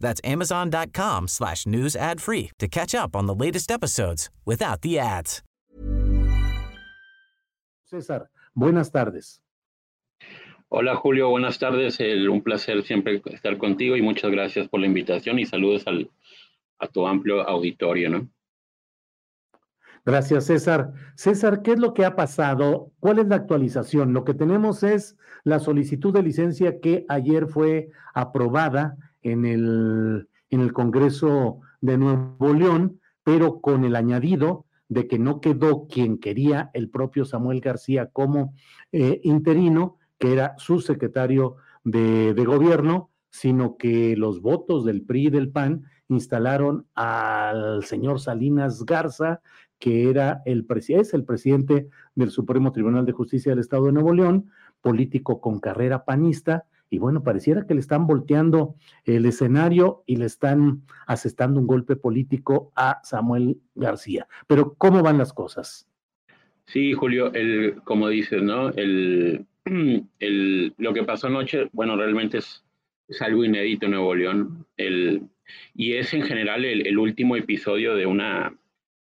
That's amazon.com slash news ad free to catch up on the latest episodes without the ads. César, buenas tardes. Hola Julio, buenas tardes. El, un placer siempre estar contigo y muchas gracias por la invitación y saludos al, a tu amplio auditorio, ¿no? Gracias, César. César, ¿qué es lo que ha pasado? ¿Cuál es la actualización? Lo que tenemos es la solicitud de licencia que ayer fue aprobada en el, en el Congreso de Nuevo León, pero con el añadido de que no quedó quien quería el propio Samuel García como eh, interino, que era su secretario de, de gobierno, sino que los votos del PRI y del PAN instalaron al señor Salinas Garza, que era el es el presidente del Supremo Tribunal de Justicia del Estado de Nuevo León, político con carrera panista, y bueno, pareciera que le están volteando el escenario y le están asestando un golpe político a Samuel García. Pero ¿cómo van las cosas? Sí, Julio, el, como dices, ¿no? El, el, lo que pasó anoche, bueno, realmente es, es algo inédito en Nuevo León. El, y es en general el, el último episodio de una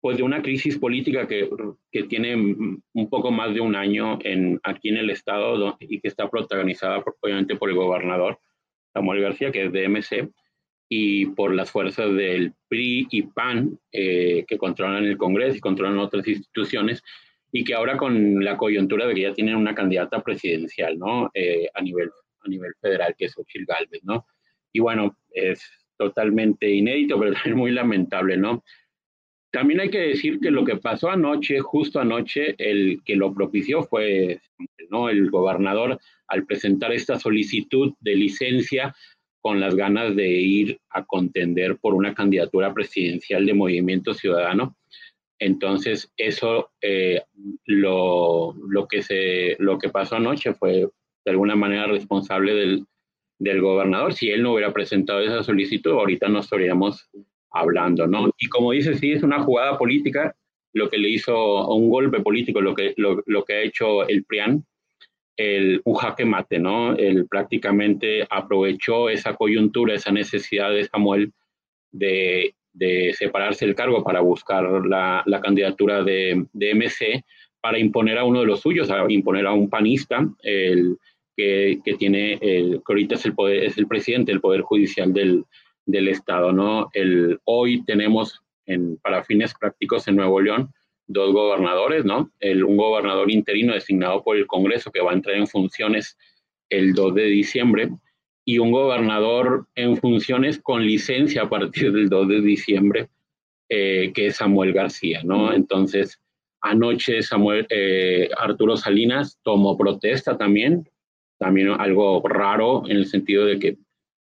pues de una crisis política que, que, tiene un poco más de un año en, aquí en el estado y que está protagonizada obviamente por el gobernador Samuel García, que es de MC, y por las fuerzas del PRI y PAN eh, que controlan el Congreso y controlan otras instituciones, y que ahora con la coyuntura de que ya tienen una candidata presidencial, ¿no? Eh, a, nivel, a nivel federal, que es Ochil Galvez, ¿no? Y bueno, es totalmente inédito, pero es muy lamentable, ¿no? También hay que decir que lo que pasó anoche, justo anoche, el que lo propició fue ¿no? el gobernador al presentar esta solicitud de licencia con las ganas de ir a contender por una candidatura presidencial de Movimiento Ciudadano. Entonces, eso, eh, lo, lo, que se, lo que pasó anoche fue de alguna manera responsable del, del gobernador. Si él no hubiera presentado esa solicitud, ahorita no estaríamos hablando, ¿no? Y como dice, sí, es una jugada política, lo que le hizo un golpe político, lo que, lo, lo que ha hecho el PRIAN, el, un jaque mate, ¿no? Él prácticamente aprovechó esa coyuntura, esa necesidad de Samuel de, de separarse del cargo para buscar la, la candidatura de, de, MC, para imponer a uno de los suyos, a imponer a un panista, el, que, que tiene, el, que ahorita es el, poder, es el presidente del Poder Judicial del, del Estado, ¿no? El, hoy tenemos, en, para fines prácticos en Nuevo León, dos gobernadores, ¿no? El, un gobernador interino designado por el Congreso que va a entrar en funciones el 2 de diciembre y un gobernador en funciones con licencia a partir del 2 de diciembre, eh, que es Samuel García, ¿no? Entonces, anoche Samuel, eh, Arturo Salinas tomó protesta también, también algo raro en el sentido de que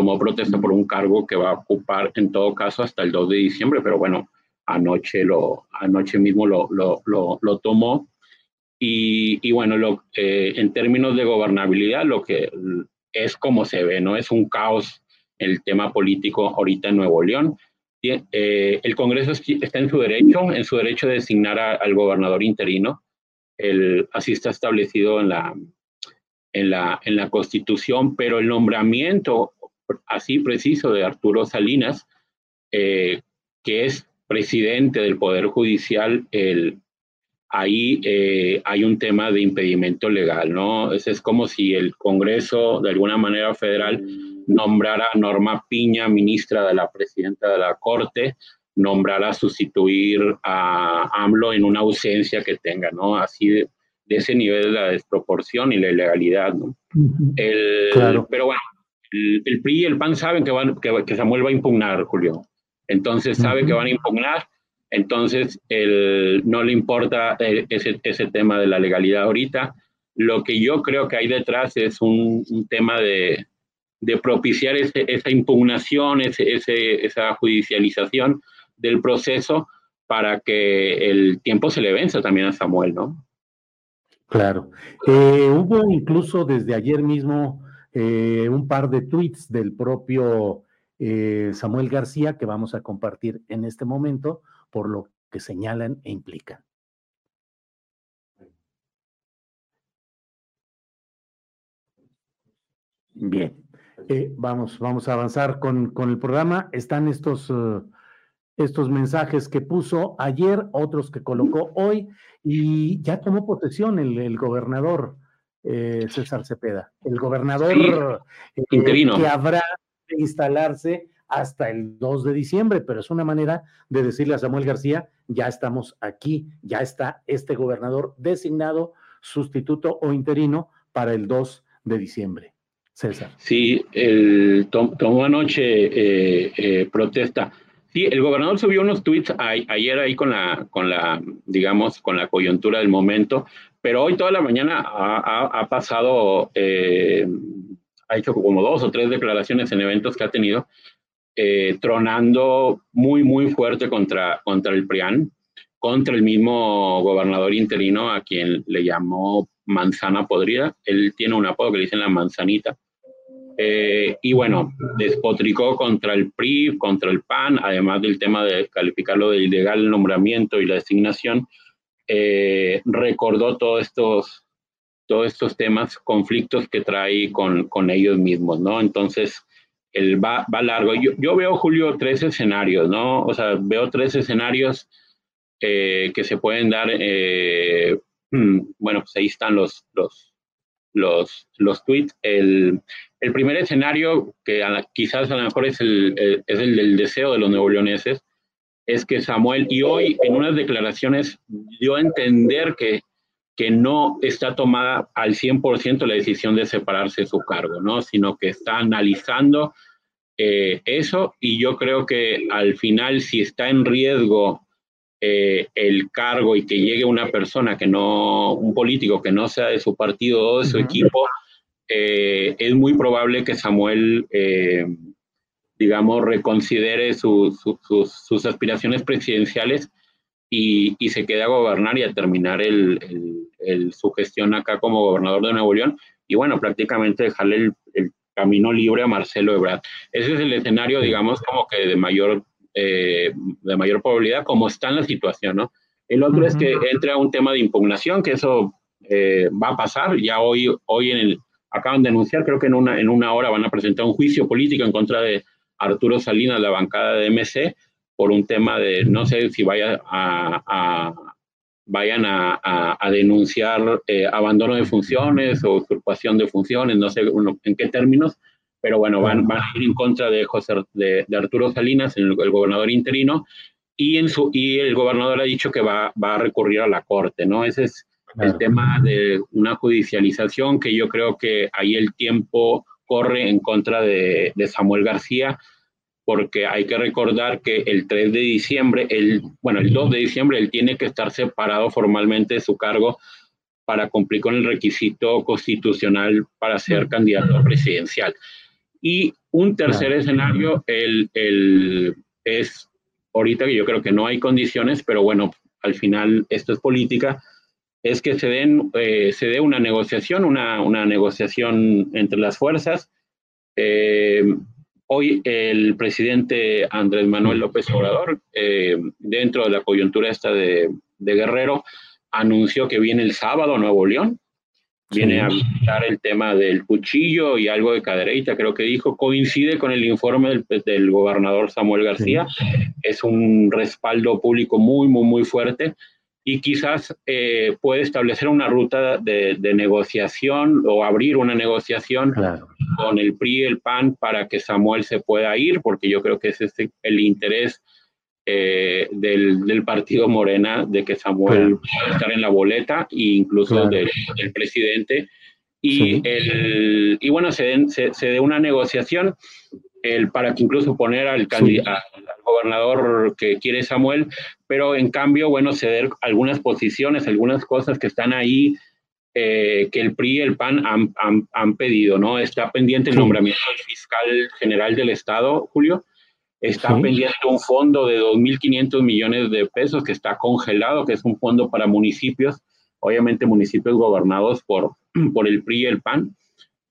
tomó protesta por un cargo que va a ocupar en todo caso hasta el 2 de diciembre, pero bueno, anoche, lo, anoche mismo lo, lo, lo, tomó. Y, y bueno, lo, eh, en términos de gobernabilidad, lo que es como se ve, ¿no? Es un caos el tema político ahorita en Nuevo León. Eh, el Congreso está en su derecho, en su derecho de designar al gobernador interino. El, así está establecido en la, en la, en la Constitución, pero el nombramiento así preciso de Arturo Salinas, eh, que es presidente del Poder Judicial, el, ahí eh, hay un tema de impedimento legal, ¿no? Es, es como si el Congreso, de alguna manera federal, nombrara a Norma Piña ministra de la presidenta de la Corte nombrar a sustituir a AMLO en una ausencia que tenga, ¿no? Así de, ese nivel de la desproporción y la ilegalidad, ¿no? claro. Pero bueno, el, PRI y el PAN saben que, van, que, Samuel va a impugnar, Julio. Entonces sabe que van a impugnar, entonces el, no le importa eh, ese, ese tema de la legalidad ahorita. Lo que yo creo que hay detrás es un, un tema de, de propiciar ese, esa impugnación, ese, ese, esa judicialización del proceso para que el tiempo se le venza también a Samuel, ¿no? Claro. Eh, hubo incluso desde ayer mismo eh, un par de tweets del propio eh, Samuel García que vamos a compartir en este momento por lo que señalan e implican. Bien, vamos, vamos a avanzar con, con, el programa. Están estos estos mensajes que puso ayer, otros que colocó hoy, y ya tomó posesión el, gobernador eh, César Cepeda, el gobernador eh, interino que habrá de instalarse hasta el 2 de diciembre, pero es una manera de decirle a Samuel García, ya estamos aquí, ya está este gobernador designado, sustituto o interino para el 2 de diciembre. César. Sí, el, tomó anoche eh, protesta Sí, el gobernador subió unos tweets ayer ahí con la, con la, digamos, con la coyuntura del momento, pero hoy toda la mañana ha, pasado, eh, ha hecho como dos o tres declaraciones en eventos que ha tenido, eh, tronando muy, muy fuerte contra, contra el PRIAN, contra el mismo gobernador interino a quien le llamó manzana podrida. Él tiene un apodo que le dicen la manzanita eh, y bueno, despotricó contra el PRI, contra el PAN, además del tema de calificarlo de ilegal el nombramiento y la designación, eh, recordó todos estos, todos estos temas, conflictos que trae con, con ellos mismos, ¿no? Entonces, él va, va largo. Yo, yo, veo, Julio, tres escenarios, ¿no? O sea, veo tres escenarios eh, que se pueden dar. bueno, pues ahí están los, los, los, los tweets. El, el primer escenario, que quizás a lo mejor es el, es el del deseo de los nuevo leoneses, es que Samuel, y hoy en unas declaraciones dio a entender que, que no está tomada al 100% la decisión de separarse de su cargo, ¿no? sino que está analizando eh, eso y yo creo que al final si está en riesgo eh, el cargo y que llegue una persona que no, un político que no sea de su partido o de su equipo, eh, es muy probable que Samuel, digamos, reconsidere sus, aspiraciones presidenciales y, se quede a gobernar y a terminar su gestión acá como gobernador de Nuevo León y bueno, prácticamente dejarle el, camino libre a Marcelo Ebrard. Ese es el escenario, digamos, como que de mayor, eh, de mayor probabilidad, como está en la situación, ¿no? El otro es que entre a un tema de impugnación, que eso va a pasar. Ya hoy, hoy en el, acaban de anunciar, creo que en una, en una hora van a presentar un juicio político en contra de Arturo Salinas, la bancada de MC, por un tema de, no sé si vaya a, vayan a, denunciar eh, abandono de funciones o usurpación de funciones, no sé en qué términos, pero bueno, van, van, a ir en contra de, José, de, Arturo Salinas, el, gobernador interino, y, en su, y el gobernador ha dicho que va, va a recurrir a la corte, ¿no? Ese es el tema de una judicialización que yo creo que ahí el tiempo corre en contra de, Samuel García, porque hay que recordar que el 3 de diciembre, el, bueno, el 2 de diciembre, él tiene que estar separado formalmente de su cargo para cumplir con el requisito constitucional para ser candidato presidencial. Y un tercer escenario el, el, es, ahorita que yo creo que no hay condiciones, pero bueno, al final esto es política, es que se, den, eh, se dé una negociación, una, una, negociación entre las fuerzas. Eh, hoy el presidente Andrés Manuel López Obrador, eh, dentro de la coyuntura esta de, de, Guerrero, anunció que viene el sábado a Nuevo León. Viene a visitar el tema del cuchillo y algo de cadereita, creo que dijo, coincide con el informe del, del gobernador Samuel García. Es un respaldo público muy, muy, muy fuerte y quizás eh, puede establecer una ruta de, negociación o abrir una negociación con el PRI y el PAN para que Samuel se pueda ir, porque yo creo que ese es el interés eh, del, partido Morena de que Samuel pueda estar en la boleta e incluso del, presidente. Y, el, y bueno, se, se, se dé una negociación el, para que incluso poner al, al, gobernador que quiere Samuel, pero en cambio, bueno, ceder algunas posiciones, algunas cosas que están ahí eh, que el PRI y el PAN han, han, pedido, ¿no? Está pendiente el nombramiento del fiscal general del Estado, Julio. Está pendiente un fondo de 2.500 millones de pesos que está congelado, que es un fondo para municipios, obviamente municipios gobernados por, por el PRI y el PAN.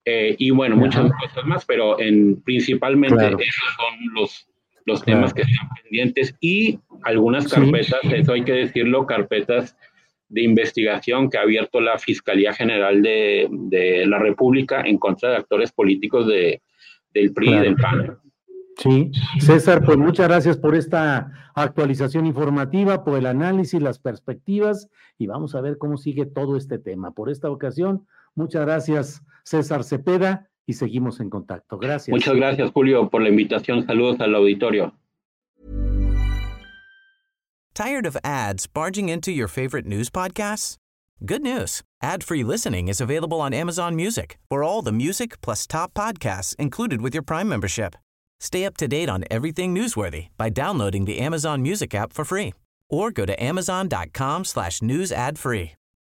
Eh, y bueno, muchas cosas más, pero en, principalmente esos son los, los temas que están pendientes y algunas carpetas, eso hay que decirlo, carpetas de investigación que ha abierto la Fiscalía General de, de la República en contra de actores políticos de, del PRI y del PAN. Sí, César, pues muchas gracias por esta actualización informativa, por el análisis, las perspectivas y vamos a ver cómo sigue todo este tema. Por esta ocasión, muchas gracias, César Cepeda, y seguimos en contacto. Gracias. Muchas gracias, Julio, por la invitación. Saludos al auditorio. Tired of ads barging into your favorite news podcasts? Good news. Ad-free listening is available on Amazon Music. For all the music plus top podcasts included with your Prime membership. Stay up to date on everything newsworthy by downloading the Amazon Music app for free or go to amazon.com slash news ad free.